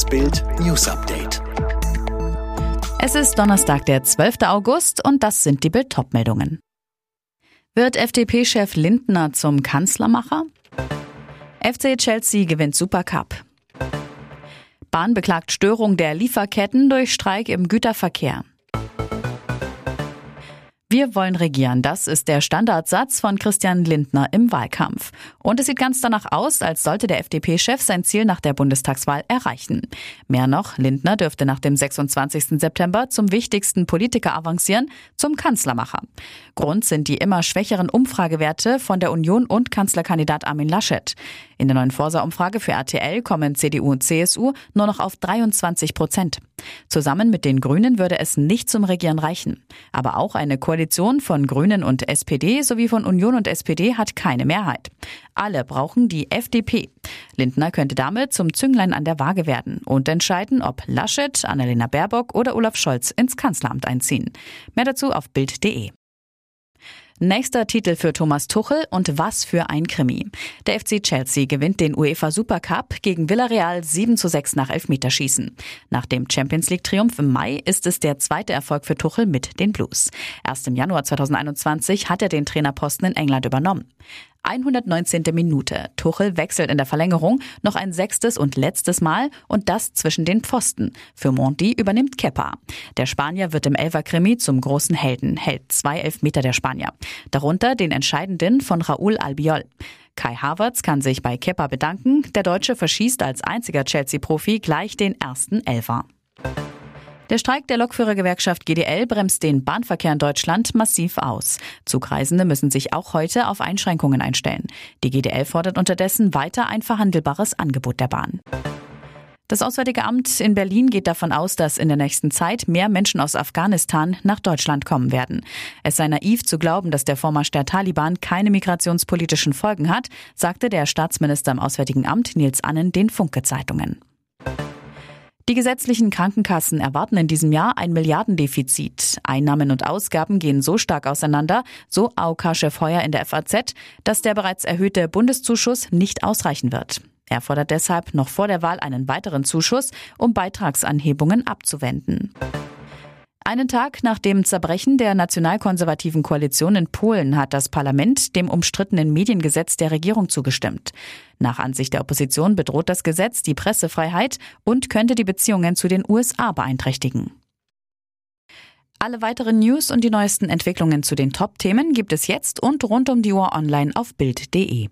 Das Bild News Update. Es ist Donnerstag, der 12. August und das sind die Bild meldungen Wird FDP-Chef Lindner zum Kanzlermacher? FC Chelsea gewinnt Supercup. Bahn beklagt Störung der Lieferketten durch Streik im Güterverkehr. Wir wollen regieren, das ist der Standardsatz von Christian Lindner im Wahlkampf. Und es sieht ganz danach aus, als sollte der FDP-Chef sein Ziel nach der Bundestagswahl erreichen. Mehr noch, Lindner dürfte nach dem 26. September zum wichtigsten Politiker avancieren, zum Kanzlermacher. Grund sind die immer schwächeren Umfragewerte von der Union und Kanzlerkandidat Armin Laschet. In der neuen Forsa-Umfrage für RTL kommen CDU und CSU nur noch auf 23 Prozent. Zusammen mit den Grünen würde es nicht zum Regieren reichen. Aber auch eine Koalition von Grünen und SPD sowie von Union und SPD hat keine Mehrheit. Alle brauchen die FDP. Lindner könnte damit zum Zünglein an der Waage werden und entscheiden, ob Laschet, Annalena Baerbock oder Olaf Scholz ins Kanzleramt einziehen. Mehr dazu auf Bild.de. Nächster Titel für Thomas Tuchel und was für ein Krimi. Der FC Chelsea gewinnt den UEFA Supercup gegen Villarreal 7 zu 6 nach Elfmeterschießen. Nach dem Champions League Triumph im Mai ist es der zweite Erfolg für Tuchel mit den Blues. Erst im Januar 2021 hat er den Trainerposten in England übernommen. 119. Minute. Tuchel wechselt in der Verlängerung noch ein sechstes und letztes Mal und das zwischen den Pfosten. Für Monti übernimmt Kepa. Der Spanier wird im Elfer-Krimi zum großen Helden, hält zwei Elfmeter der Spanier. Darunter den entscheidenden von Raúl Albiol. Kai Havertz kann sich bei Kepa bedanken. Der Deutsche verschießt als einziger Chelsea-Profi gleich den ersten Elfer. Der Streik der Lokführergewerkschaft GDL bremst den Bahnverkehr in Deutschland massiv aus. Zugreisende müssen sich auch heute auf Einschränkungen einstellen. Die GDL fordert unterdessen weiter ein verhandelbares Angebot der Bahn. Das Auswärtige Amt in Berlin geht davon aus, dass in der nächsten Zeit mehr Menschen aus Afghanistan nach Deutschland kommen werden. Es sei naiv zu glauben, dass der Vormarsch der Taliban keine migrationspolitischen Folgen hat, sagte der Staatsminister im Auswärtigen Amt Nils Annen den Funke-Zeitungen. Die gesetzlichen Krankenkassen erwarten in diesem Jahr ein Milliardendefizit. Einnahmen und Ausgaben gehen so stark auseinander, so AOK-Chef Heuer in der FAZ, dass der bereits erhöhte Bundeszuschuss nicht ausreichen wird. Er fordert deshalb noch vor der Wahl einen weiteren Zuschuss, um Beitragsanhebungen abzuwenden. Einen Tag nach dem Zerbrechen der nationalkonservativen Koalition in Polen hat das Parlament dem umstrittenen Mediengesetz der Regierung zugestimmt. Nach Ansicht der Opposition bedroht das Gesetz die Pressefreiheit und könnte die Beziehungen zu den USA beeinträchtigen. Alle weiteren News und die neuesten Entwicklungen zu den Top-Themen gibt es jetzt und rund um die Uhr online auf Bild.de.